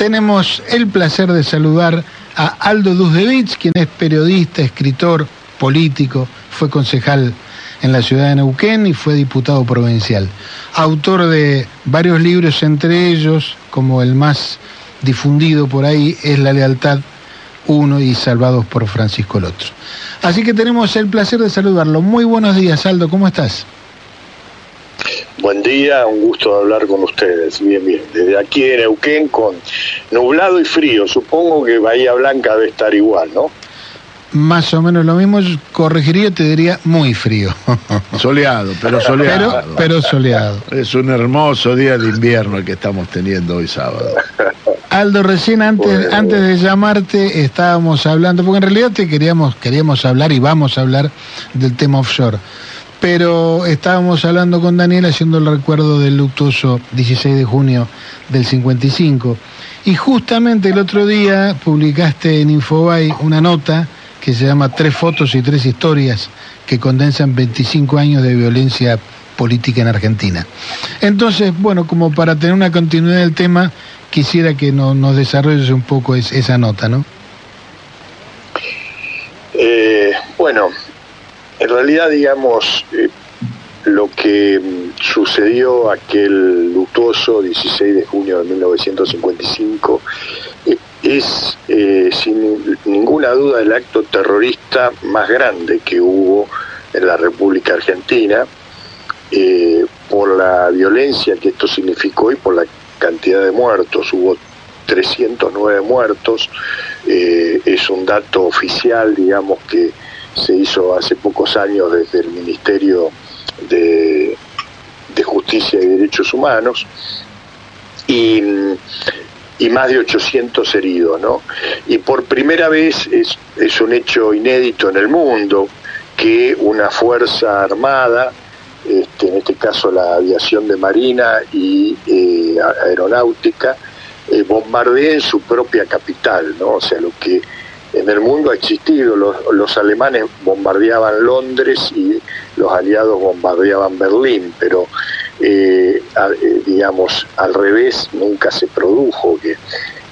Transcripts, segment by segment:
tenemos el placer de saludar a Aldo Duzdevich, quien es periodista, escritor, político, fue concejal en la ciudad de Neuquén y fue diputado provincial. Autor de varios libros, entre ellos, como el más difundido por ahí, es La Lealtad uno y Salvados por Francisco el otro. Así que tenemos el placer de saludarlo. Muy buenos días, Aldo, ¿cómo estás? Buen día, un gusto hablar con ustedes. Bien, bien. Desde aquí en Neuquén con nublado y frío. Supongo que Bahía Blanca debe estar igual, ¿no? Más o menos lo mismo, corregiría, te diría muy frío. Soleado, pero soleado. Pero, pero soleado. Es un hermoso día de invierno el que estamos teniendo hoy sábado. Aldo, recién antes, antes de llamarte estábamos hablando, porque en realidad te queríamos, queríamos hablar y vamos a hablar del tema offshore. Pero estábamos hablando con Daniel haciendo el recuerdo del luctuoso 16 de junio del 55. Y justamente el otro día publicaste en Infobay una nota que se llama Tres fotos y tres historias que condensan 25 años de violencia política en Argentina. Entonces, bueno, como para tener una continuidad del tema, quisiera que nos desarrolles un poco esa nota, ¿no? Eh, bueno, en realidad, digamos, eh, lo que mm, sucedió aquel luctuoso 16 de junio de 1955 es eh, sin ninguna duda el acto terrorista más grande que hubo en la República Argentina eh, por la violencia que esto significó y por la cantidad de muertos. Hubo 309 muertos, eh, es un dato oficial, digamos, que se hizo hace pocos años desde el Ministerio de, de Justicia y Derechos Humanos. Y y más de 800 heridos, ¿no? Y por primera vez es, es un hecho inédito en el mundo que una fuerza armada, este, en este caso la aviación de marina y eh, aeronáutica, eh, bombardee su propia capital, ¿no? O sea, lo que en el mundo ha existido, los, alemanes bombardeaban Londres y los aliados bombardeaban Berlín, pero eh, eh, digamos, al revés, nunca se produjo que,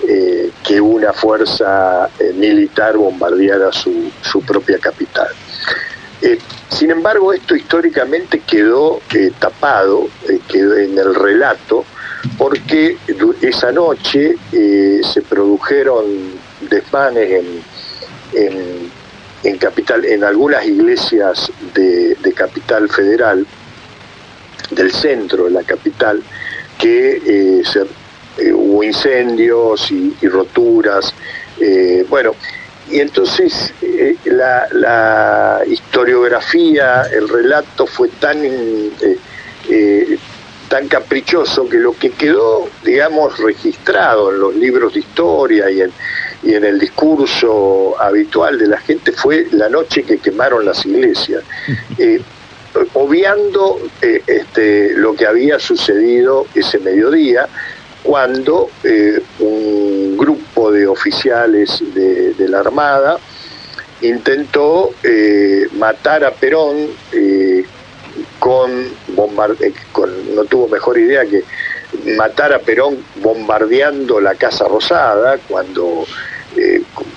eh, que una fuerza militar bombardeara su, su propia capital. sin embargo, esto históricamente quedó tapado, quedó en el relato, porque esa noche se produjeron desmanes en, en, en, capital, en algunas iglesias de, de capital federal, del centro de la capital, que eh, eh, hubo incendios y, roturas. Eh, bueno, y entonces la, historiografía, el relato fue tan, tan caprichoso que lo que quedó, digamos, registrado en los libros de historia y en, y en el discurso habitual de la gente fue la noche que quemaron las iglesias obviando eh, este, lo que había sucedido ese mediodía, cuando eh, un grupo de oficiales de, la Armada intentó eh, matar a Perón con, con, no tuvo mejor idea que matar a Perón bombardeando la Casa Rosada, cuando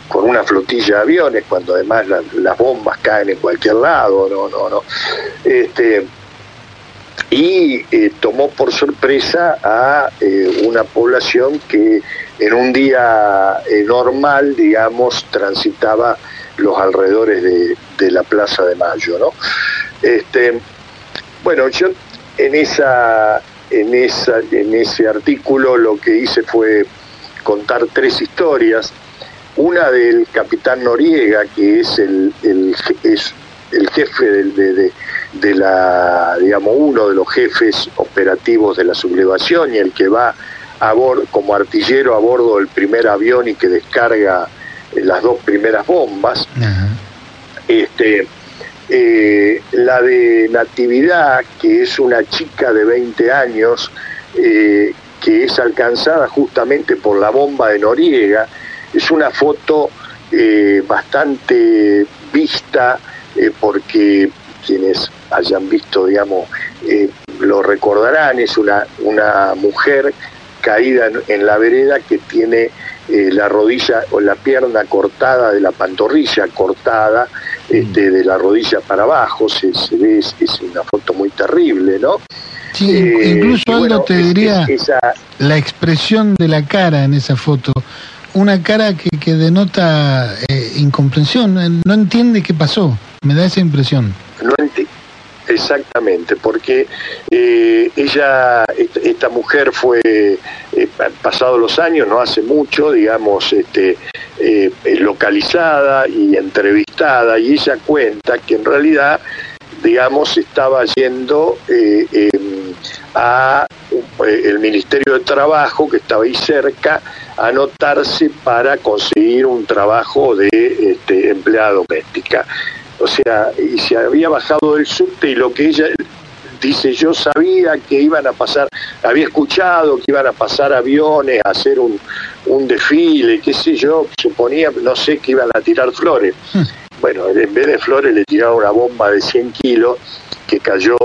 con una flotilla de aviones, cuando además las bombas caen en cualquier lado, no, no, no. Este, y eh, tomó por sorpresa a eh, una población que en un día eh, normal, digamos, transitaba los alrededores de, de, la Plaza de Mayo, ¿no? Este, bueno, yo en esa, en esa, en ese artículo lo que hice fue contar tres historias una del capitán Noriega, que es el, es el jefe de, de, la, digamos, uno de los jefes operativos de la sublevación y el que va a bordo, como artillero a bordo del primer avión y que descarga eh, las dos primeras bombas. Este, eh, la de Natividad, que es una chica de 20 años, eh, que es alcanzada justamente por la bomba de Noriega, es una foto eh, bastante vista eh, porque quienes hayan visto, digamos, eh, lo recordarán, es una, una mujer caída en, la vereda que tiene la rodilla o la pierna cortada de la pantorrilla cortada este, de la rodilla para abajo, se, ve, es, una foto muy terrible, ¿no? Sí, incluso Aldo te diría la expresión de la cara en esa foto, una cara que, que denota incomprensión, no entiende qué pasó, me da esa impresión. No Exactamente, porque eh, ella, esta, mujer fue, eh, pasados los años, no hace mucho, digamos, este, eh, localizada y entrevistada, y ella cuenta que en realidad, digamos, estaba yendo a el Ministerio de Trabajo, que estaba ahí cerca, a anotarse para conseguir un trabajo de este, empleada doméstica o sea, y se había bajado del subte y lo que ella dice, yo sabía que iban a pasar, había escuchado que iban a pasar aviones a hacer un, un desfile, qué sé yo, suponía, no sé, que iban a tirar flores. Hmm. Bueno, en vez de flores le tiraron una bomba de 100 kilos que cayó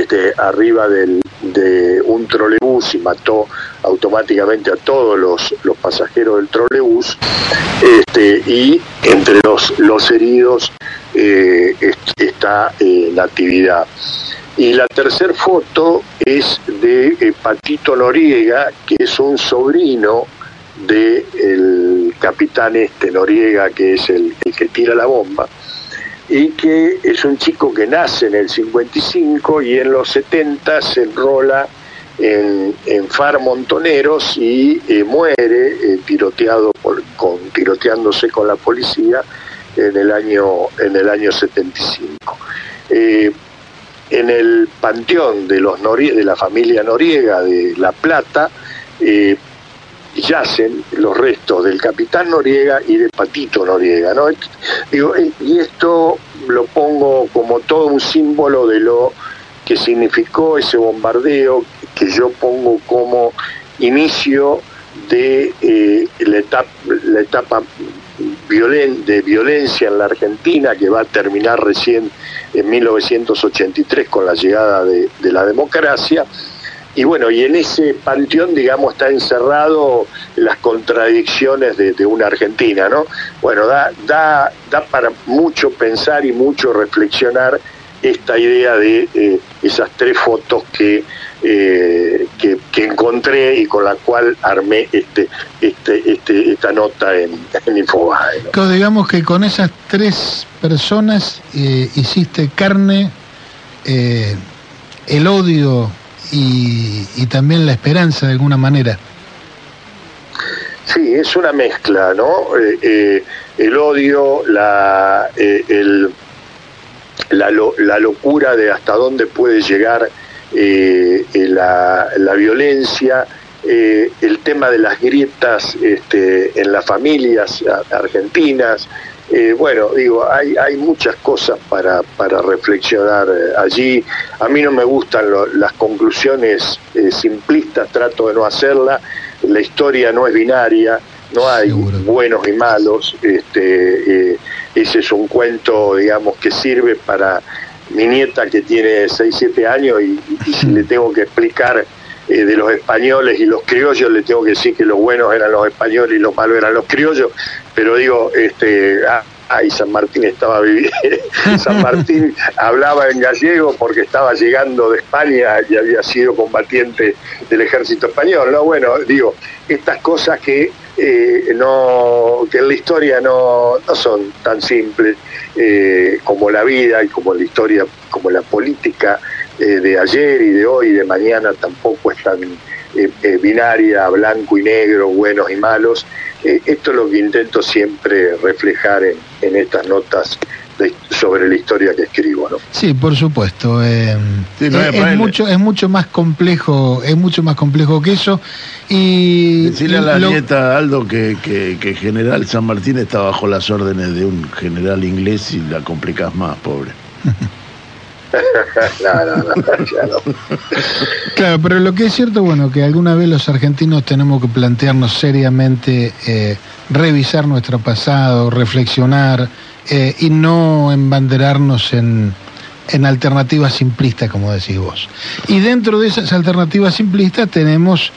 este, arriba del, de un trolebús y mató automáticamente a todos los, los pasajeros del trolebús este, y entre los, los heridos eh, está eh, actividad. Y la tercera foto es de eh, Patito Noriega, que es un sobrino del capitán este Noriega, que es el, el que tira la bomba y que es un chico que nace en el 55 y en los 70 se enrola en, en FAR Montoneros y eh, muere eh, tiroteado con, tiroteándose con la policía en el año, en el año 75. Eh, en el panteón de, los de la familia Noriega de La Plata, yacen los restos del capitán Noriega y de Patito Noriega, ¿no? Digo, eh, y esto lo pongo como todo un símbolo de lo que significó ese bombardeo que yo pongo como inicio de eh, la etapa, la etapa de violencia en la Argentina que va a terminar recién en 1983 con la llegada de la democracia y bueno, y en ese panteón, digamos, está encerrado las contradicciones de, una Argentina, ¿no? Bueno, da, da, da para mucho pensar y mucho reflexionar esta idea de eh, esas tres fotos que, eh, que, encontré y con la cual armé este, este, este esta nota en, en Infobae. Digamos que con esas tres personas eh, hiciste carne, el odio y, también la esperanza de alguna manera. Sí, es una mezcla, ¿no? Eh, eh, el odio, la, eh, el, la, la, locura de hasta dónde puede llegar la, la, violencia, el tema de las grietas este, en las familias argentinas, eh, bueno, digo, hay, hay muchas cosas para, para reflexionar eh, allí. A mí no me gustan las conclusiones eh, simplistas, trato de no hacerla. La historia no es binaria, no hay buenos y malos. Este, ese es un cuento, digamos, que sirve para mi nieta que tiene 6, 7 años y, si le tengo que explicar de los españoles y los criollos, le tengo que decir que los buenos eran los españoles y los malos eran los criollos, pero digo, este, ay, San Martín estaba viviendo, San Martín hablaba en gallego porque estaba llegando de España y había sido combatiente del ejército español, ¿no? Bueno, digo, estas cosas que eh, no, que en la historia no, no son tan simples eh, como la vida y como la historia, como la política eh, de ayer y de hoy y de mañana tampoco es tan binaria, blanco y negro, buenos y malos, eh, esto es lo que intento siempre reflejar en, estas notas sobre la historia que escribo, ¿no? Sí, por supuesto. Eh, es, mucho, es mucho más complejo, es mucho más complejo que eso. Y decirle a la nieta Aldo que, que, General San Martín está bajo las órdenes de un general inglés y la complicas más, pobre. Claro, pero lo que es cierto, bueno, que alguna vez los argentinos tenemos que plantearnos seriamente, eh, revisar nuestro pasado, reflexionar eh, y no embanderarnos en, en alternativas simplistas, como decís vos. Y dentro de esas alternativas simplistas tenemos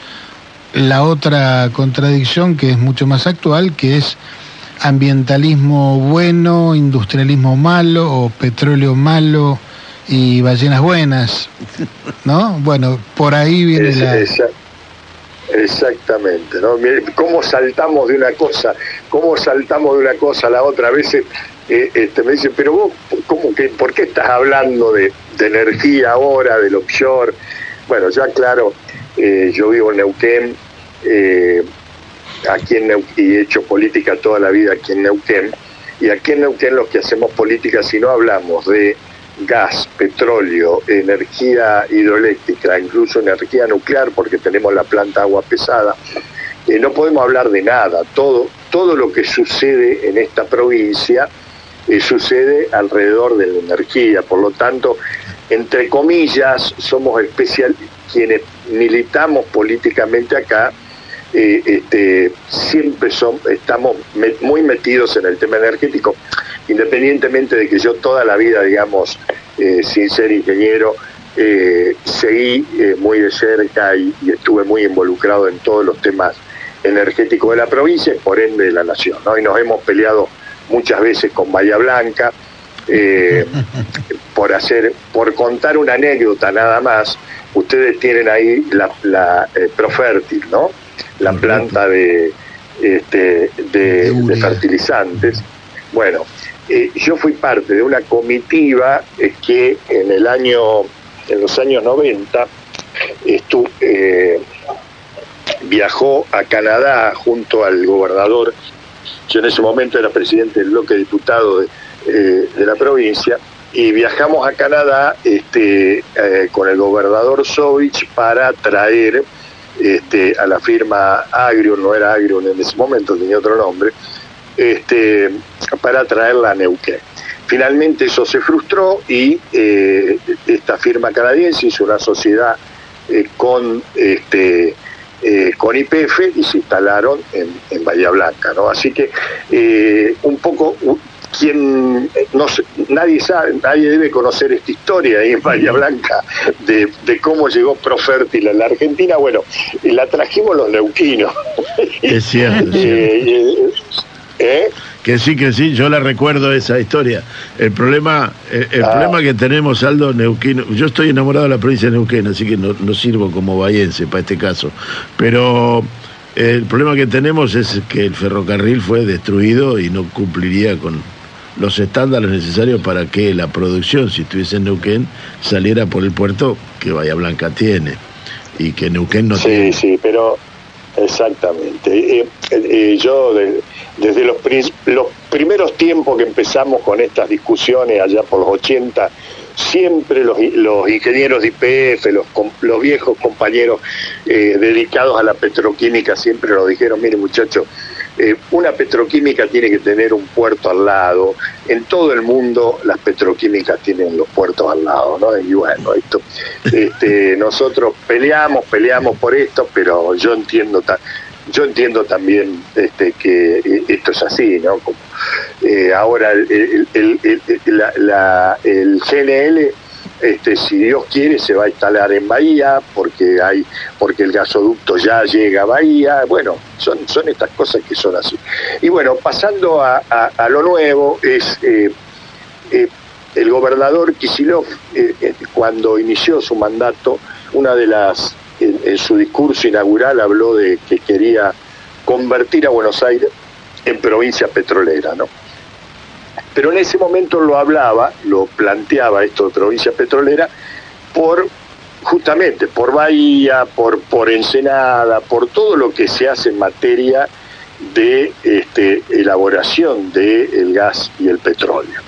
la otra contradicción que es mucho más actual, que es ambientalismo bueno, industrialismo malo o petróleo malo y ballenas buenas, ¿no? Bueno, por ahí viene la... Exactamente, ¿no? cómo saltamos de una cosa, cómo saltamos de una cosa a la otra. A veces eh, este, me dicen, pero vos, ¿cómo que, ¿por qué estás hablando de, energía ahora, del offshore? Bueno, ya claro, eh, yo vivo en Neuquén, eh, aquí en Neuquén, y he hecho política toda la vida aquí en Neuquén, y aquí en Neuquén los que hacemos política, si no hablamos de gas, petróleo, energía hidroeléctrica, incluso energía nuclear, porque tenemos la planta agua pesada, eh, no podemos hablar de nada. Todo, todo lo que sucede en esta provincia eh, sucede alrededor de la energía. Por lo tanto, entre comillas, somos especial quienes militamos políticamente acá. Eh, este, siempre estamos muy metidos en el tema energético independientemente de que yo toda la vida, digamos, eh, sin ser ingeniero, eh, seguí eh, muy de cerca y, estuve muy involucrado en todos los temas energéticos de la provincia y por ende de la nación. ¿no? Y nos hemos peleado muchas veces con Bahía Blanca. por hacer, por contar una anécdota nada más, ustedes tienen ahí la, la Profértil, ¿no? La planta de, este, de fertilizantes. Bueno, eh, yo fui parte de una comitiva eh, que en el año, en los años 90, eh, viajó a Canadá junto al gobernador, yo en ese momento era presidente del bloque diputado de, la provincia, y viajamos a Canadá este, con el gobernador Sovich para traer este, a la firma Agrion, no era Agrion en ese momento, tenía otro nombre, este, para traerla a Neuquén. Finalmente eso se frustró y eh, esta firma canadiense hizo una sociedad eh, con este eh, con IPF y se instalaron en, Bahía Blanca, ¿no? Así que un poco quien no nadie sabe, nadie debe conocer esta historia ahí en Bahía Blanca de, cómo llegó Profértil a la Argentina. Bueno, la trajimos los neuquinos. Es cierto. ¿Eh? Que sí, que sí, yo la recuerdo esa historia. El problema, el, ah. problema que tenemos, Aldo Neuquén, yo estoy enamorado de la provincia de Neuquén, así que no, sirvo como bayense para este caso. Pero el problema que tenemos es que el ferrocarril fue destruido y no cumpliría con los estándares necesarios para que la producción, si estuviese en Neuquén, saliera por el puerto que Bahía Blanca tiene y que Neuquén no tiene. Sí, sí, pero exactamente. Yo desde los, primeros tiempos que empezamos con estas discusiones allá por los 80, siempre los, ingenieros de IPF, los, los viejos compañeros eh, dedicados a la petroquímica, siempre nos dijeron, mire muchachos, eh, una petroquímica tiene que tener un puerto al lado. En todo el mundo las petroquímicas tienen los puertos al lado, ¿no? Y bueno, esto, este, nosotros peleamos, peleamos por esto, pero yo entiendo yo entiendo también este, que eh, esto es así, ¿no? Eh, ahora el, el, GNL, este, si Dios quiere, se va a instalar en Bahía, porque hay, porque el gasoducto ya llega a Bahía, bueno, son, son estas cosas que son así. Y bueno, pasando a, lo nuevo, es eh, el gobernador Kisilov, cuando inició su mandato, una de las en, su discurso inaugural habló de que quería convertir a Buenos Aires en provincia petrolera, ¿no? Pero en ese momento lo hablaba, lo planteaba esto de provincia petrolera, por justamente por Bahía, por, por Ensenada, por todo lo que se hace en materia de este, elaboración del gas y el petróleo.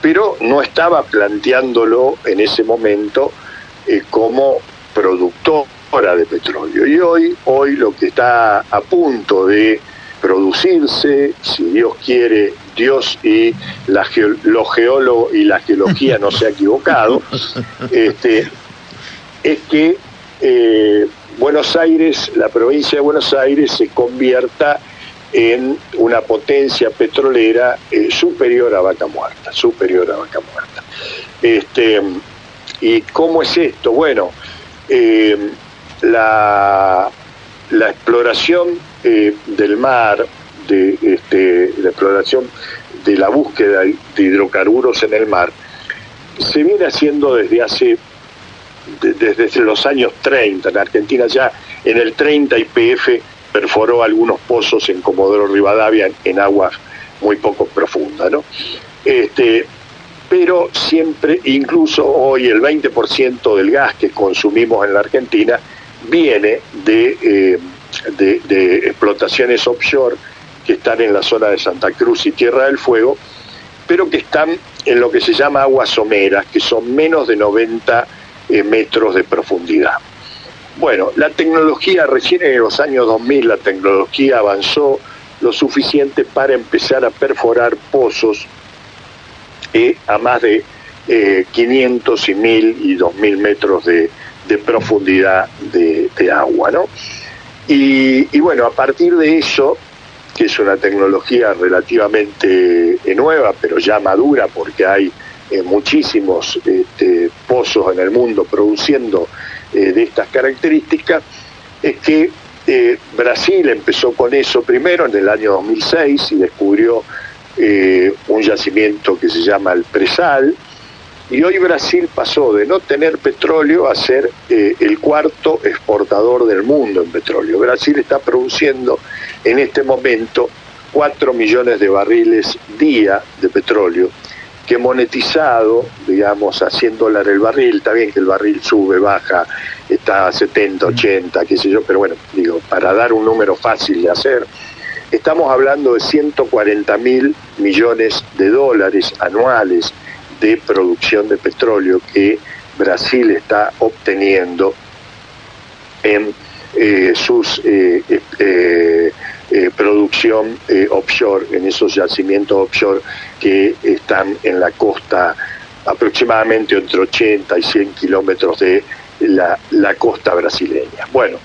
Pero no estaba planteándolo en ese momento eh, como productor de petróleo. Y hoy, hoy lo que está a punto de producirse, si Dios quiere, Dios y la los geólogos y la geología no se ha equivocado, este, es que eh, Buenos Aires, la provincia de Buenos Aires, se convierta en una potencia petrolera eh, superior a Vaca Muerta, superior a Vaca Muerta. Este, ¿Y cómo es esto? Bueno, eh, la, la, exploración eh, del mar, de este, la exploración de la búsqueda de hidrocarburos en el mar, se viene haciendo desde hace, desde los años 30. En Argentina ya en el 30 IPF perforó algunos pozos en Comodoro Rivadavia en, aguas muy poco profundas, ¿no? Este, pero siempre, incluso hoy el 20% del gas que consumimos en la Argentina viene eh, de, de, explotaciones offshore que están en la zona de Santa Cruz y Tierra del Fuego, pero que están en lo que se llama aguas someras, que son menos de 90 eh, metros de profundidad. Bueno, la tecnología, recién en los años 2000 la tecnología avanzó lo suficiente para empezar a perforar pozos eh, a más de 500 y 1000 y 2000 metros de, profundidad de, agua, ¿no? Y, bueno, a partir de eso, que es una tecnología relativamente eh, nueva, pero ya madura porque hay eh, muchísimos este, pozos en el mundo produciendo de estas características, es que Brasil empezó con eso primero en el año 2006 y descubrió eh, un yacimiento que se llama el Presal, y hoy Brasil pasó de no tener petróleo a ser eh, el cuarto exportador del mundo en petróleo. Brasil está produciendo en este momento 4 millones de barriles día de petróleo, que monetizado, digamos, a 100 dólares el barril, está bien que el barril sube, baja, está a 70, 80, qué sé yo, pero bueno, digo, para dar un número fácil de hacer, Estamos hablando de 140 mil millones de dólares anuales de producción de petróleo que Brasil está obteniendo en eh, sus eh, eh, producción offshore, en esos yacimientos offshore que están en la costa aproximadamente entre 80 y 100 kilómetros de la, la costa brasileña. Bueno,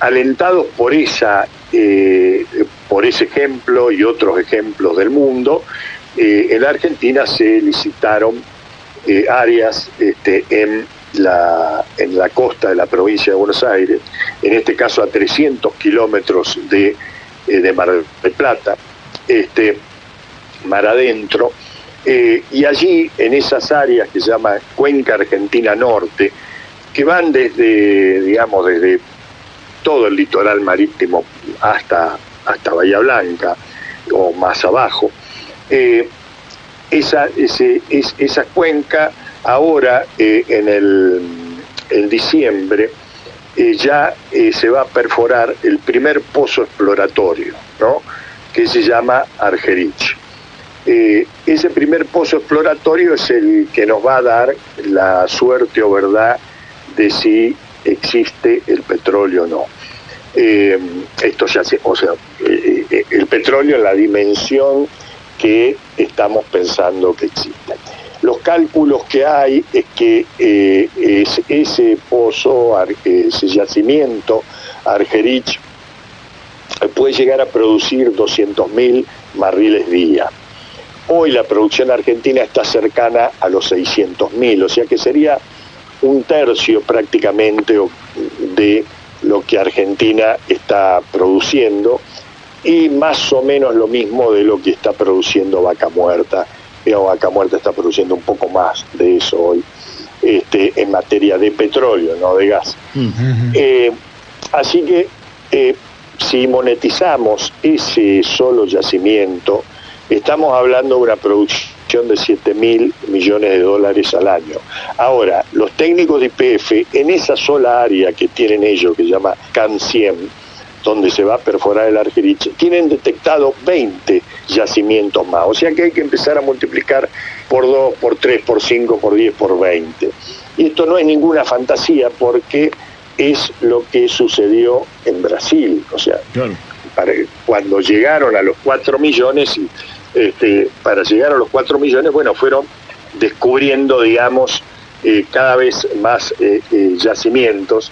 alentados por esa eh, por ese ejemplo y otros ejemplos del mundo, eh, en Argentina se licitaron eh, áreas este, en, la, en la costa de la provincia de Buenos Aires, en este caso a 300 kilómetros de, de Mar del Plata, este, mar adentro, y allí en esas áreas que se llama Cuenca Argentina Norte, que van desde, digamos, desde todo el litoral marítimo hasta, hasta Bahía Blanca o más abajo. Eh, esa, esa cuenca ahora eh, en, el, en diciembre eh, ya se va a perforar el primer pozo exploratorio, ¿no? que se llama Argerich. ese primer pozo exploratorio es el que nos va a dar la suerte o verdad de si existe el petróleo o no. Eh, esto ya se, o sea, eh, eh, el petróleo en la dimensión que estamos pensando que existe. Los cálculos que hay es que ese pozo, ese yacimiento, Argerich, puede llegar a producir 200.000 barriles día. Hoy la producción argentina está cercana a los 600.000, o sea que sería un tercio prácticamente de lo que Argentina está produciendo y más o menos lo mismo de lo que está produciendo Vaca Muerta. Vaca Muerta está produciendo un poco más de eso hoy este, en materia de petróleo, no de gas. Eh, así que eh, si monetizamos ese solo yacimiento, estamos hablando de una producción de 7 mil millones de dólares al año. Ahora, los técnicos de IPF en esa sola área que tienen ellos, que se llama CAN 100, donde se va a perforar el Argerich, tienen detectado 20 yacimientos más. O sea que hay que empezar a multiplicar por 2, por 3, por 5, por 10, por 20. Y esto no es ninguna fantasía porque es lo que sucedió en Brasil. O sea, cuando llegaron a los 4 millones y este, para llegar a los 4 millones, bueno, fueron descubriendo, digamos, eh, cada vez más eh, eh, yacimientos.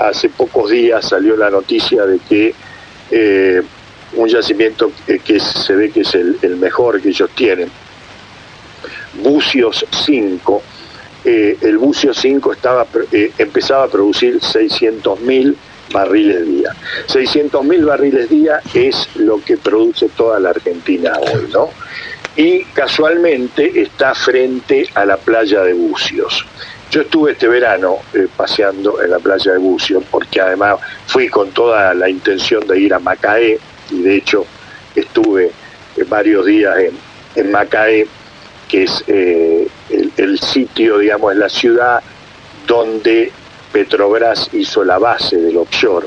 Hace pocos días salió la noticia de que un yacimiento que se ve que es el, mejor que ellos tienen, Bucios 5, el Bucio 5 estaba, empezaba a producir 600.000 barriles día. 600.000 barriles día es lo que produce toda la Argentina hoy, ¿no? Y casualmente está frente a la playa de Bucios. Yo estuve este verano eh, paseando en la playa de Bucios porque además fui con toda la intención de ir a Macaé y de hecho estuve eh, varios días en, Macaé, que es eh, el, el, sitio, digamos, en la ciudad donde Petrobras hizo la base del offshore,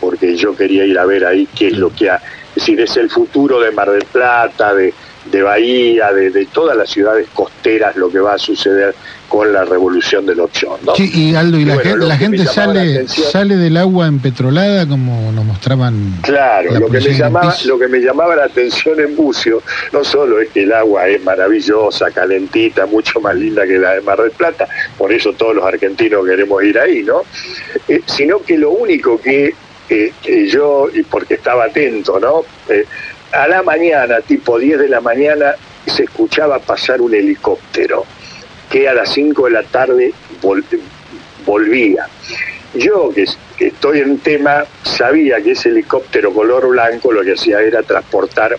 porque yo quería ir a ver ahí qué es lo que ha... Es decir, es el futuro de Mar del Plata, de, de Bahía, de, todas las ciudades costeras, lo que va a suceder con la revolución del. Sí, y Aldo, ¿y, la, gente, sale sale del agua empetrolada como nos mostraban? Claro, lo que, me llamaba, lo que me llamaba la atención en Bucio no solo es que el agua es maravillosa, calentita, mucho más linda que la de Mar del Plata, por eso todos los argentinos queremos ir ahí, ¿no? Eh, sino que lo único que, eh, que yo, y porque estaba atento, ¿no? Eh, a la mañana, tipo 10 de la mañana, se escuchaba pasar un helicóptero que a las 5 de la tarde volvía. Yo, que, estoy en tema, sabía que ese helicóptero color blanco lo que hacía era transportar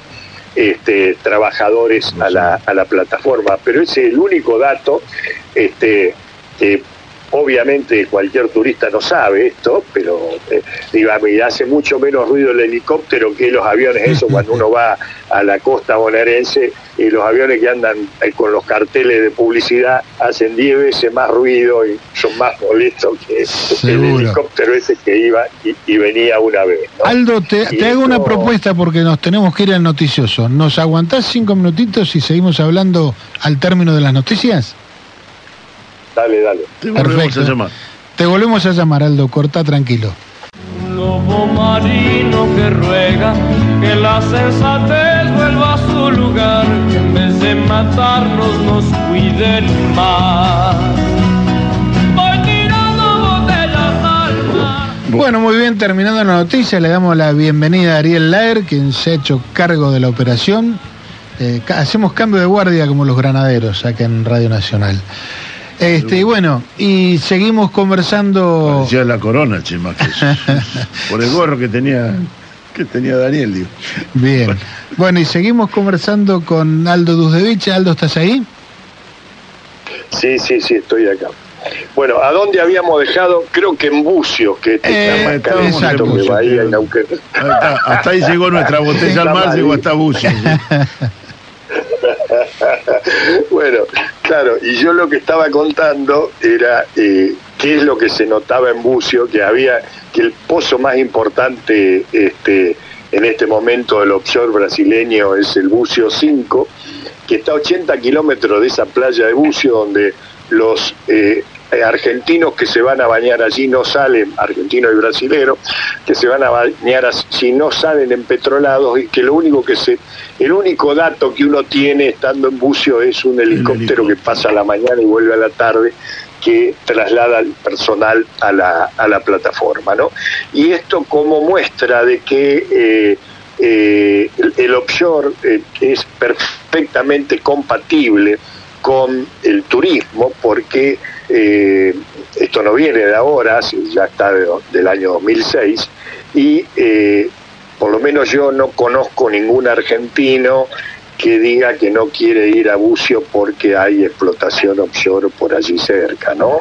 este, trabajadores a la, a la plataforma, pero ese es el único dato este, Obviamente cualquier turista no sabe esto, pero eh, digamos, hace mucho menos ruido el helicóptero que los aviones, eso cuando uno va a la costa bonaerense, y los aviones que andan eh, con los carteles de publicidad hacen 10 veces más ruido y son más molestos que el helicóptero ese que iba y, venía una vez. Aldo, te, hago una propuesta porque nos tenemos que ir al noticioso. ¿Nos aguantás cinco minutitos y seguimos hablando al término de las noticias? Dale, dale. Te volvemos a llamar. Te volvemos a llamar, Aldo. Corta tranquilo. Un lobo marino que ruega que la sensatez vuelva a su lugar, que en vez de matarnos nos cuiden más. Voy tirando botellas al mar. Bueno, muy bien, terminando la noticia, le damos la bienvenida a Ariel Laer, quien se ha hecho cargo de la operación. Eh, hacemos cambio de guardia como los granaderos acá en Radio Nacional. Este, y bueno, y seguimos conversando. Parecía la corona, chima, por el gorro que tenía que tenía Daniel, digo. Bien. Bueno. y seguimos conversando con Aldo Duzdevich. Aldo, ¿estás ahí? Sí, sí, sí, estoy acá. Bueno, ¿a dónde habíamos dejado? Creo que en Bucio, que eh, exacto, Hasta ahí llegó nuestra botella al mar, llegó hasta Bucio. bueno, claro, y yo lo que estaba contando era eh, qué es lo que se notaba en Bucio, que había, que el pozo más importante este, en este momento del offshore brasileño es el Bucio 5, que está a 80 kilómetros de esa playa de Bucio, donde los eh, argentinos que se van a bañar allí no salen, argentinos y brasileños, que se van a bañar allí no salen empetrolados y que lo único que se, el único dato que uno tiene estando en bucio es un helicóptero que pasa a la mañana y vuelve a la tarde que traslada al personal a la, a la plataforma, ¿no? Y esto como muestra de que eh, eh, el, offshore eh, es perfectamente compatible con el turismo porque eh, esto no viene de ahora, ya está del año 2006, y eh, por lo menos yo no conozco ningún argentino que diga que no quiere ir a Bucio porque hay explotación offshore por allí cerca, ¿no?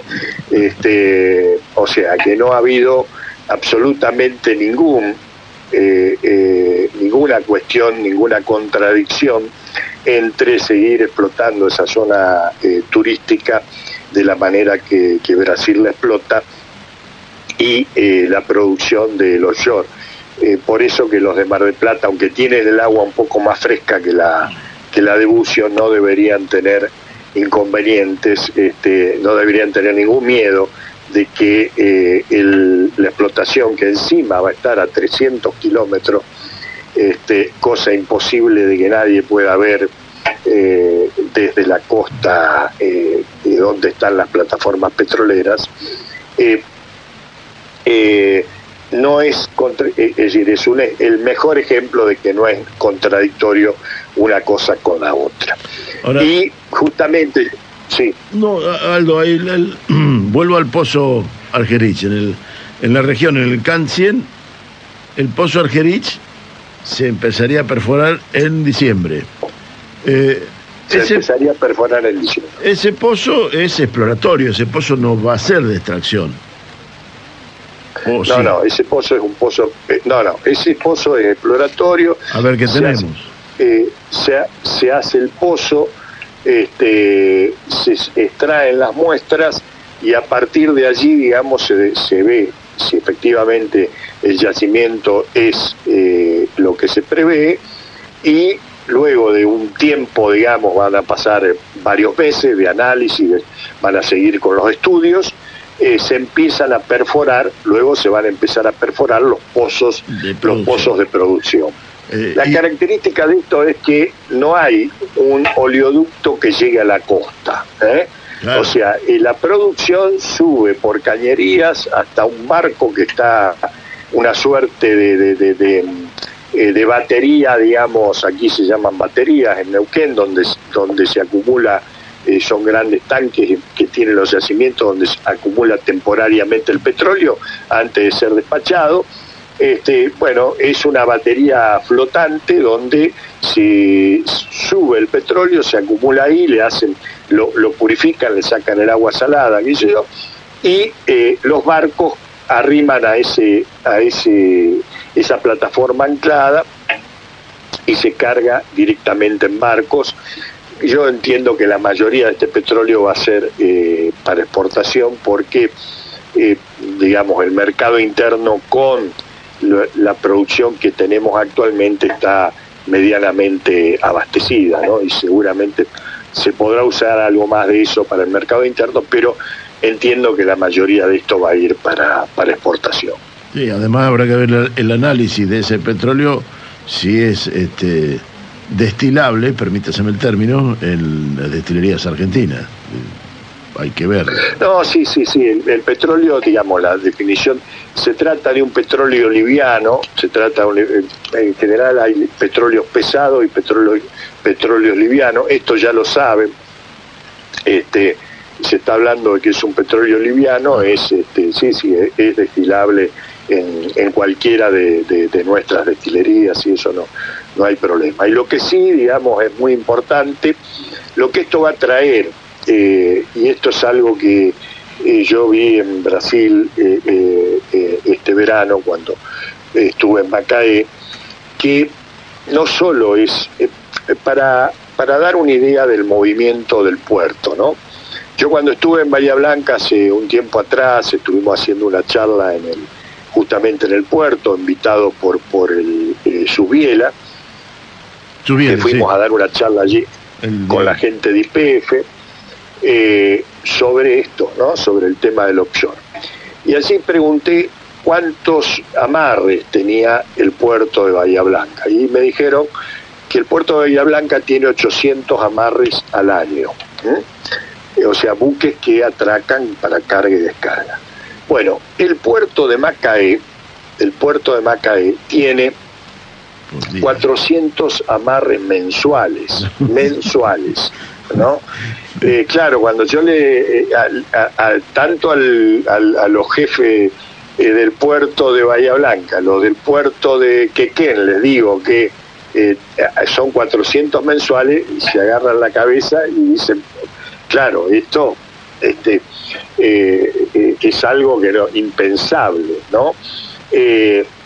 Este, o sea, que no ha habido absolutamente ningún eh, ninguna cuestión, ninguna contradicción entre seguir explotando esa zona turística de la manera que, Brasil la explota y eh, la producción del offshore. Eh, por eso que los de Mar del Plata, aunque tienen el agua un poco más fresca que la, que la de Bucio, no deberían tener inconvenientes, este, no deberían tener ningún miedo de que eh, la explotación que encima va a estar a 300 kilómetros, este, cosa imposible de que nadie pueda ver eh, desde la costa eh, de donde están las plataformas petroleras, eh, no es, es decir, es un, el mejor ejemplo de que no es contradictorio una cosa con la otra. y justamente, sí. No, Aldo, ahí, vuelvo al pozo Argerich, en, el, en la región, en el CAN 100, el pozo Argerich se empezaría a perforar en diciembre. Eh, se empezaría a perforar en diciembre. Ese pozo es exploratorio, ese pozo no va a ser de extracción. no, no, ese pozo es un pozo, eh, no, no, ese pozo es exploratorio. A ver qué tenemos. Eh, se, se, hace el pozo, este, se extraen las muestras y a partir de allí, digamos, se, se ve si efectivamente el yacimiento es eh, lo que se prevé y luego de un tiempo, digamos, van a pasar varios meses de análisis, van a seguir con los estudios, eh, se empiezan a perforar, luego se van a empezar a perforar los pozos, de los pozos de producción. Eh, la característica de esto es que no hay un oleoducto que llegue a la costa. O sea, la producción sube por cañerías hasta un barco que está una suerte de, de, eh, de, batería, digamos, aquí se llaman baterías en Neuquén, donde, donde se acumula, eh, son grandes tanques que tienen los yacimientos donde se acumula temporariamente el petróleo antes de ser despachado. Este, bueno, es una batería flotante donde se sube el petróleo, se acumula ahí, le hacen, lo, purifican, le sacan el agua salada, y eh, los barcos arriman a ese, a ese, esa plataforma anclada y se carga directamente en barcos. Yo entiendo que la mayoría de este petróleo va a ser eh, para exportación porque, eh, digamos, el mercado interno con la producción que tenemos actualmente está medianamente abastecida, ¿no? Y seguramente se podrá usar algo más de eso para el mercado interno, pero entiendo que la mayoría de esto va a ir para, para exportación. Sí, además habrá que ver el análisis de ese petróleo, si es este destilable, permítaseme el término, en las destilerías argentinas hay que ver. No, sí, sí, sí, el, petróleo, digamos, la definición, se trata de un petróleo liviano, se trata, en general hay petróleos pesados y petróleo, petróleos livianos, esto ya lo saben, este, se está hablando de que es un petróleo liviano, es, este, sí, sí, es, destilable en, cualquiera de, de, nuestras destilerías y eso no, no hay problema. Y lo que sí, digamos, es muy importante, lo que esto va a traer eh, y esto es algo que eh, yo vi en Brasil eh, este verano cuando estuve en Macaé, que no solo es para, para dar una idea del movimiento del puerto, ¿no? Yo cuando estuve en Bahía Blanca hace un tiempo atrás, estuvimos haciendo una charla en el, justamente en el puerto, invitado por, por el Subiela, que fuimos a dar una charla allí con la gente de IPF eh, sobre esto, ¿no? sobre el tema del offshore. Y así pregunté cuántos amarres tenía el puerto de Bahía Blanca. Y me dijeron que el puerto de Bahía Blanca tiene 800 amarres al año. Eh, o sea, buques que atracan para carga y descarga. Bueno, el puerto de Macaé, el puerto de Macaé tiene 400 amarres mensuales, mensuales, ¿no? Eh, claro, cuando yo le, eh, tanto al, a los jefes eh, del puerto de Bahía Blanca, los del puerto de Quequén, les digo que son 400 mensuales se agarran la cabeza y dicen, claro, esto este, es algo que impensable, ¿no?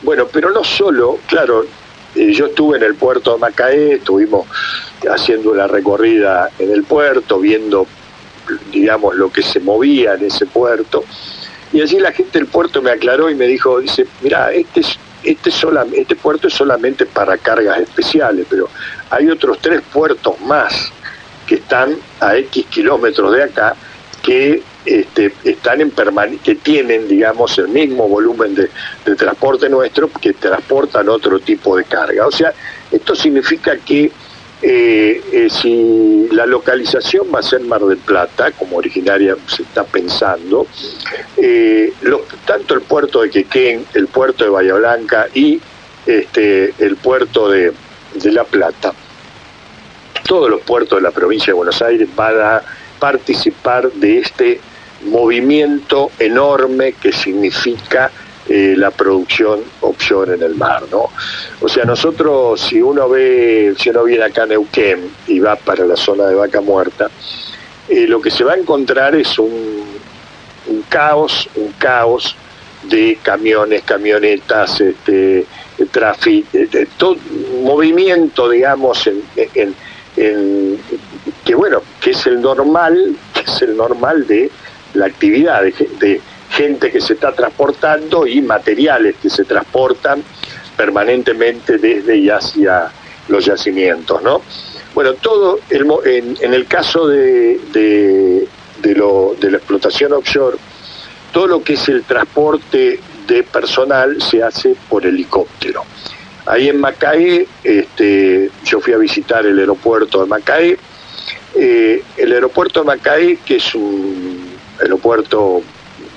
bueno, pero no solo, claro, yo estuve en el puerto de Macaé, estuvimos haciendo la recorrida en el puerto, viendo, digamos, lo que se movía en ese puerto. Y allí la gente del puerto me aclaró y me dijo, dice, mira, este, este, este puerto es solamente para cargas especiales, pero hay otros tres puertos más que están a X kilómetros de acá que este, están en que tienen, digamos, el mismo volumen de, transporte nuestro que transportan otro tipo de carga. O sea, esto significa que eh, eh, si la localización va a ser Mar del Plata, como originaria se está pensando, eh, tanto el puerto de Quequén, el puerto de Bahía Blanca y este, el puerto de, de La Plata, todos los puertos de la provincia de Buenos Aires van a participar de este movimiento enorme que significa eh, la producción offshore en el mar, ¿no? O sea, nosotros, si uno ve, si uno viene acá a Neuquén y va para la zona de Vaca Muerta, eh, lo que se va a encontrar es un, caos, un caos de camiones, camionetas, este, tráfico, todo movimiento, digamos, en, que bueno, que es el normal, es el normal de la actividad de gente que se está transportando y materiales que se transportan permanentemente desde y hacia los yacimientos, ¿no? Bueno, todo en, el caso de, de, la explotación offshore, todo lo que es el transporte de personal se hace por helicóptero. Ahí en Macaé, este, yo fui a visitar el aeropuerto de Macaé. Eh, el aeropuerto de Macaé, que es un aeropuerto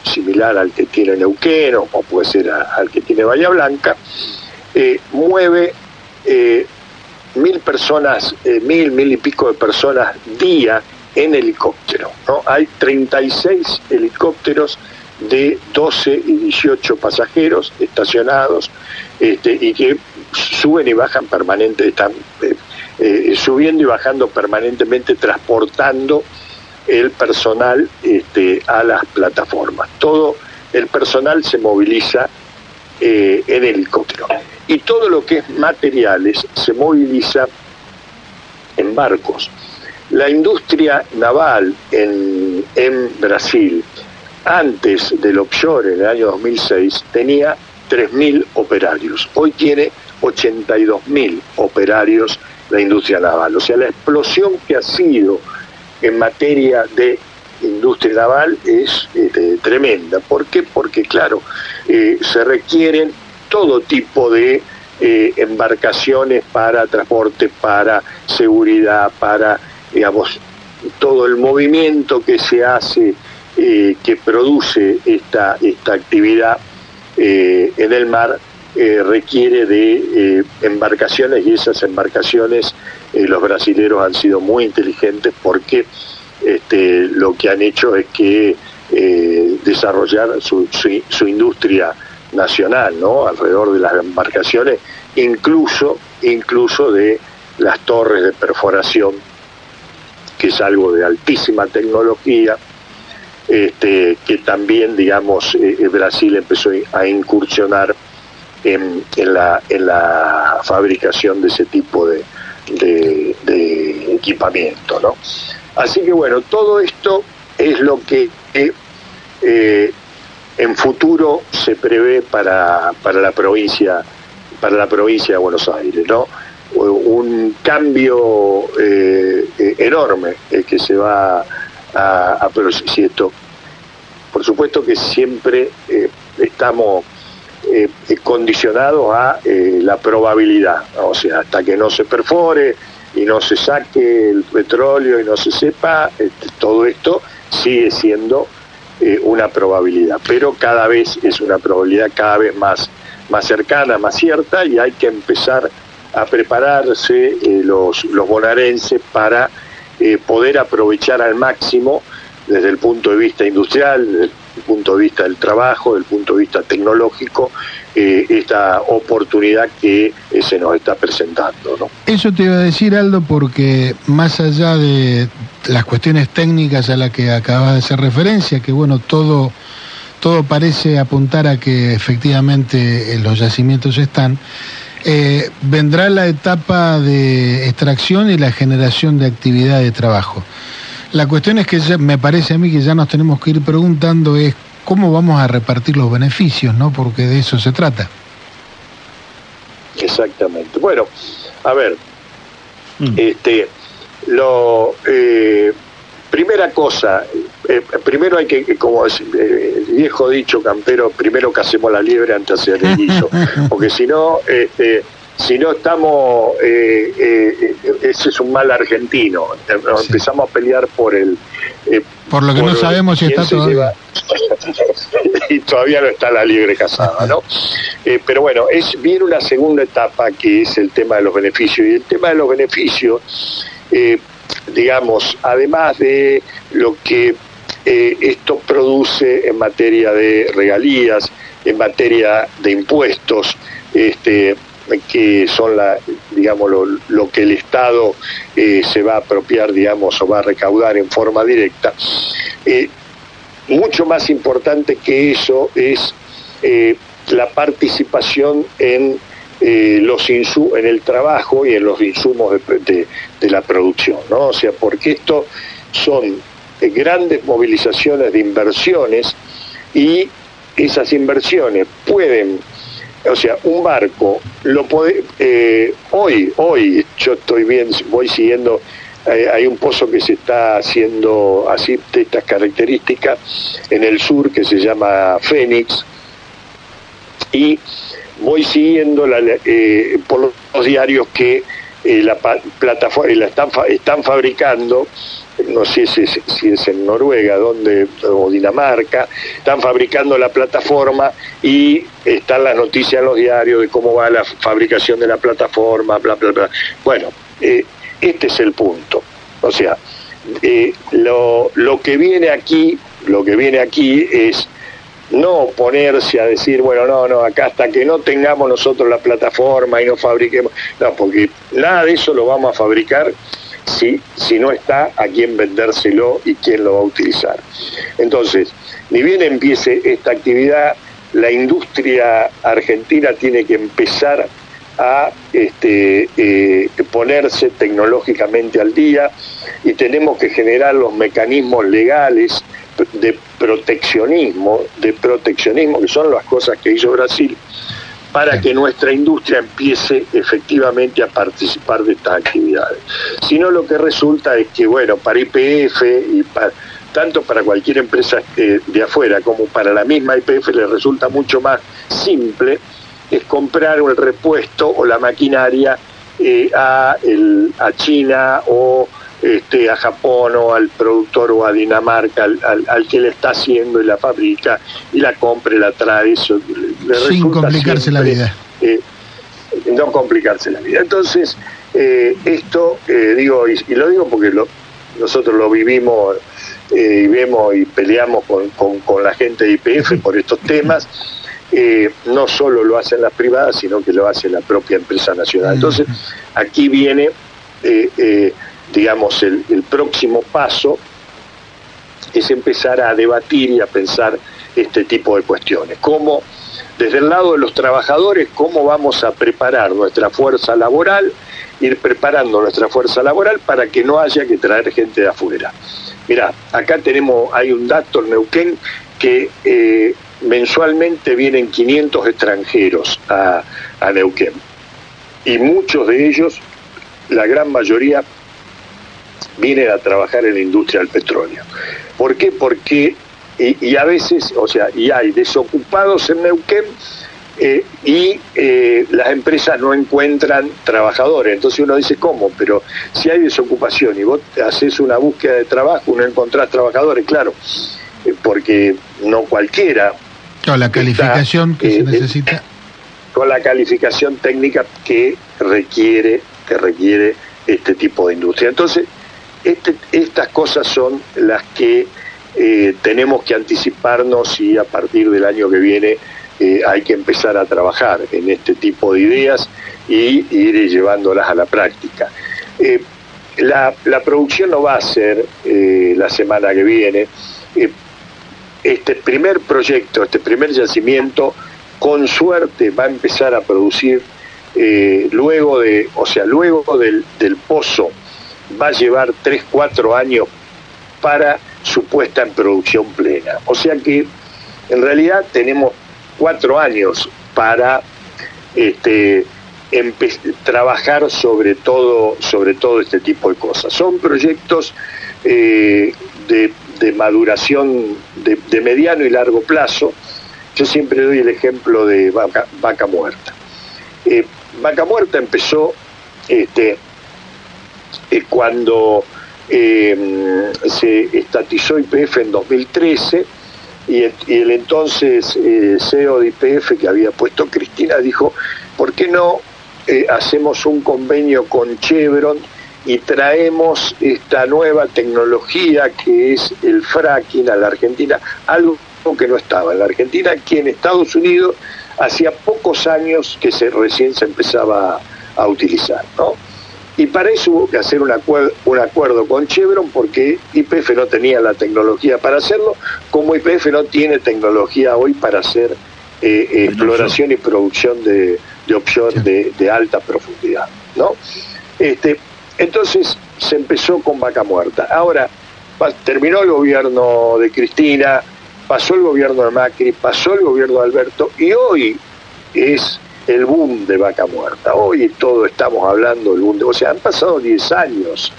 similar al que tiene Neuquén o, puede ser al que tiene Bahía Blanca, eh, mueve eh, mil personas, mil, mil y pico de personas día en helicóptero. ¿no? Hay 36 helicópteros de 12 y 18 pasajeros estacionados este, y que suben y bajan permanentemente, están subiendo y bajando permanentemente, transportando el personal este, a las plataformas. Todo el personal se moviliza eh, en helicóptero. Y todo lo que es materiales se moviliza en barcos. La industria naval en, en Brasil, antes del offshore, en el año 2006, tenía 3.000 operarios. Hoy tiene 82.000 operarios la industria naval. O sea, la explosión que ha sido en materia de industria naval es este, tremenda. ¿Por qué? Porque, claro, eh, se requieren todo tipo de eh, embarcaciones para transporte, para seguridad, para, digamos, todo el movimiento que se hace, eh, que produce esta, esta actividad en el mar, requiere de embarcaciones y esas embarcaciones eh, los brasileros han sido muy inteligentes porque este, lo que han hecho es que eh, desarrollar su, su, industria nacional, ¿no? Alrededor de las embarcaciones, incluso, incluso de las torres de perforación, que es algo de altísima tecnología, este, que también, digamos, eh, Brasil empezó a incursionar en, en, la, en la fabricación de ese tipo de, de, equipamiento. ¿no? Así que bueno, todo esto es lo que eh, en futuro se prevé para, para la provincia para la provincia de Buenos Aires, ¿no? Un cambio eh, enorme que se va a, a. Por supuesto que siempre eh, estamos eh, condicionado a eh, la probabilidad, o sea, hasta que no se perfore y no se saque el petróleo y no se sepa, este, todo esto sigue siendo una probabilidad, pero cada vez es una probabilidad cada vez más, más cercana, más cierta y hay que empezar a prepararse los, los para poder aprovechar al máximo desde el punto de vista industrial, punto de vista del trabajo, del punto de vista tecnológico, eh, esta oportunidad que eh, se nos está presentando. ¿no? Eso te iba a decir, Aldo, porque más allá de las cuestiones técnicas a las que acabas de hacer referencia, que bueno, todo, todo parece apuntar a que efectivamente eh, los yacimientos están, vendrá la etapa de extracción y la generación de actividad de trabajo. La cuestión es que me parece a mí que ya nos tenemos que ir preguntando es cómo vamos a repartir los beneficios, ¿no? Porque de eso se trata. Exactamente. Bueno, a ver, mm. este, lo eh, primera cosa, eh, primero hay que, como el eh, viejo dicho campero, primero que hacemos la liebre antes de hacer el guiso, porque si no, este, si no estamos, eh, eh, ese es un mal argentino, empezamos a pelear por el... por lo que no sabemos si está todavía. y todavía no está la libre casada, ¿no? pero bueno, es viene una segunda etapa que es el tema de los beneficios. Y el tema de los beneficios, digamos, además de lo que esto produce en materia de regalías, en materia de impuestos, este, que son la, digamos, lo, que el Estado eh, se va a apropiar, digamos, o va a recaudar en forma directa. Eh, mucho más importante que eso es eh, la participación en los en el trabajo y en los insumos de, de, la producción, ¿no? O sea, porque esto son grandes movilizaciones de inversiones y esas inversiones pueden, o sea, un barco lo puede, eh, hoy, hoy yo estoy bien, voy siguiendo, eh, hay un pozo que se está haciendo así de estas características en el sur que se llama Fénix y voy siguiendo eh, por los diarios que la plataforma la están, están fabricando no sé si es, en Noruega donde, o Dinamarca, están fabricando la plataforma y están las noticias en los diarios de cómo va la fabricación de la plataforma, bla, bla, bla. Bueno, eh, este es el punto. O sea, eh, lo, lo que viene aquí, lo que viene aquí es no ponerse a decir, bueno, no, no, acá hasta que no tengamos nosotros la plataforma y no fabriquemos, no, porque nada de eso lo vamos a fabricar si, si no está, a quién vendérselo y quién lo va a utilizar. Entonces, ni bien empiece esta actividad, la industria argentina tiene que empezar a este, eh, ponerse tecnológicamente al día y tenemos que generar los mecanismos legales de proteccionismo, de proteccionismo, que son las cosas que hizo Brasil, para que nuestra industria empiece efectivamente a participar de estas actividades. Si no, lo que resulta es que, bueno, para IPF y tanto para cualquier empresa eh, de afuera como para la misma IPF le resulta mucho más simple es comprar un repuesto o la maquinaria eh, a, a China o este, a Japón o al productor o a Dinamarca, al, que le está haciendo y la fabrica y la compra y la trae. Eso Sin complicarse la vida. Eh, no complicarse la vida. Entonces, eh, esto, eh, digo, y, lo digo porque lo, nosotros lo vivimos y vemos y peleamos con, con, la gente de IPF por estos temas. No solo lo hacen las privadas, sino que lo hace la propia empresa nacional. Entonces, aquí viene digamos, el, próximo paso es empezar a debatir y a pensar este tipo de cuestiones. ¿Cómo, desde el lado de los trabajadores, cómo vamos a preparar nuestra fuerza laboral, ir preparando nuestra fuerza laboral para que no haya que traer gente de afuera? Mira, acá tenemos, hay un dato en Neuquén que eh, mensualmente vienen 500 extranjeros a, a Neuquén y muchos de ellos, la gran mayoría, vienen a trabajar en la industria del petróleo. ¿Por qué? Porque, y, a veces, o sea, y hay desocupados en Neuquén eh, y eh, las empresas no encuentran trabajadores. Entonces uno dice, ¿cómo? Pero si hay desocupación y vos haces una búsqueda de trabajo, no encontrás trabajadores, claro, eh, porque no cualquiera. Con la calificación que se necesita. Con la calificación técnica que requiere, que requiere este tipo de industria. Entonces, este, estas cosas son las que eh, tenemos que anticiparnos y a partir del año que viene eh, hay que empezar a trabajar en este tipo de ideas y, ir llevándolas a la práctica. Eh, la, producción no va a ser la semana que viene. Este primer proyecto, este primer yacimiento, con suerte va a empezar a producir luego de, o sea, luego del, del pozo va a llevar 3, 4 años para su puesta en producción plena. O sea que en realidad tenemos cuatro años para este, trabajar sobre todo, sobre todo este tipo de cosas. Son proyectos eh, de, maduración de, mediano y largo plazo. Yo siempre doy el ejemplo de vaca, muerta. Eh, Vaca Muerta empezó este, eh, cuando eh, se estatizó IPF en 2013 y el, entonces eh, CEO de IPF que había puesto Cristina dijo, ¿por qué no hacemos un convenio con Chevron y traemos esta nueva tecnología que es el fracking a la Argentina? Algo que no estaba en la Argentina, que en Estados Unidos hacía pocos años que se recién se empezaba a, utilizar, ¿no? Y para eso hubo que hacer un acuerdo, un acuerdo con Chevron porque IPF no tenía la tecnología para hacerlo, como IPF no tiene tecnología hoy para hacer eh, exploración y producción de, de offshore de, alta profundidad, ¿no? Este, entonces se empezó con vaca muerta. Ahora, terminó el gobierno de Cristina, pasó el gobierno de Macri, pasó el gobierno de Alberto y hoy es el boom de vaca muerta. Hoy todo estamos hablando del boom de... O sea, han pasado 10 años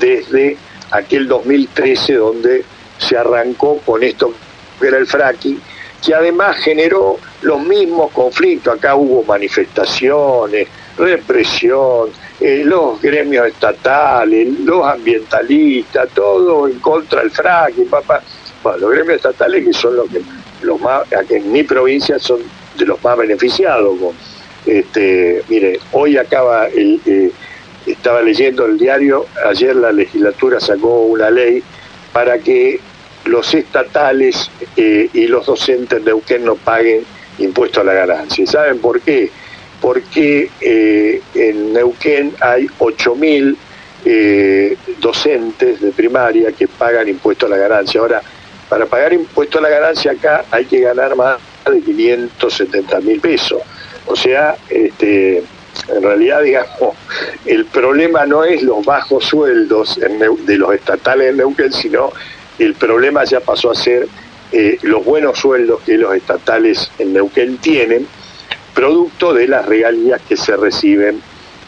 desde aquel 2013 donde se arrancó con esto que era el fracking, que además generó los mismos conflictos. Acá hubo manifestaciones, represión, los gremios estatales, los ambientalistas, todo en contra del fracking, papá los gremios estatales que son los que los más en mi provincia son de los más beneficiados este mire hoy acaba eh, estaba leyendo el diario ayer la legislatura sacó una ley para que los estatales eh, y los docentes de Neuquén no paguen impuesto a la ganancia. ¿Y saben por qué? Porque eh, en Neuquén hay 8.000 eh, docentes de primaria que pagan impuesto a la ganancia. Ahora, para pagar impuesto a la ganancia acá hay que ganar más de 570 mil pesos. O sea, este, en realidad, digamos, el problema no es los bajos sueldos de los estatales en Neuquén, sino el problema ya pasó a ser eh, los buenos sueldos que los estatales en Neuquén tienen, producto de las regalías que se reciben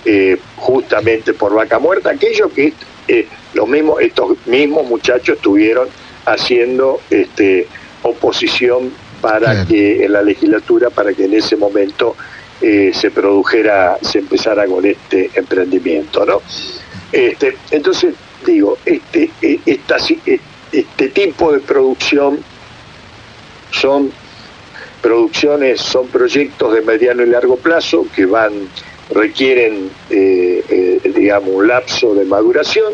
eh, justamente por vaca muerta, aquello que eh, los mismos, estos mismos muchachos tuvieron haciendo este, oposición para que en la legislatura, para que en ese momento eh, se produjera, se empezara con este emprendimiento, ¿no? Este, entonces digo, este, e, esta, e, este tipo de producción son producciones, son proyectos de mediano y largo plazo que van requieren, eh, eh, digamos, un lapso de maduración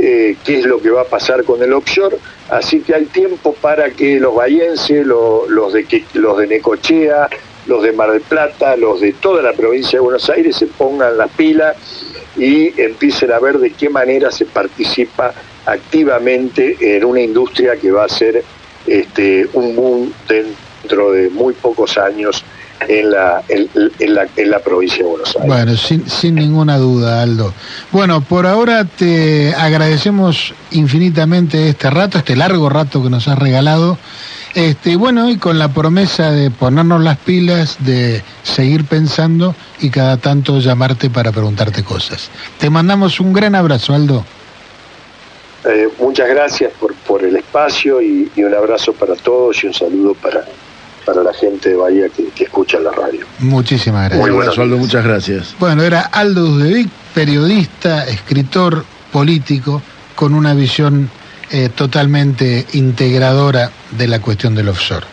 eh, qué es lo que va a pasar con el offshore, así que hay tiempo para que los bayenses, los, de, los de Necochea, los de Mar del Plata, los de toda la provincia de Buenos Aires se pongan las pilas y empiecen a ver de qué manera se participa activamente en una industria que va a ser este, un boom dentro de muy pocos años en la, en, la, en la provincia de Buenos Aires. Bueno, sin, sin ninguna duda, Aldo. Bueno, por ahora te agradecemos infinitamente este rato, este largo rato que nos has regalado. Este, bueno, y con la promesa de ponernos las pilas, de seguir pensando y cada tanto llamarte para preguntarte cosas. Te mandamos un gran abrazo, Aldo. Eh, muchas gracias por, por el espacio y, y un abrazo para todos y un saludo para, para la gente de Bahía que, escucha la radio. Muchísimas gracias. Muy buenas, Aldo, muchas gracias. Bueno, era Aldo Duzdevic, periodista, escritor, político, con una visión eh, totalmente integradora de la cuestión del offshore.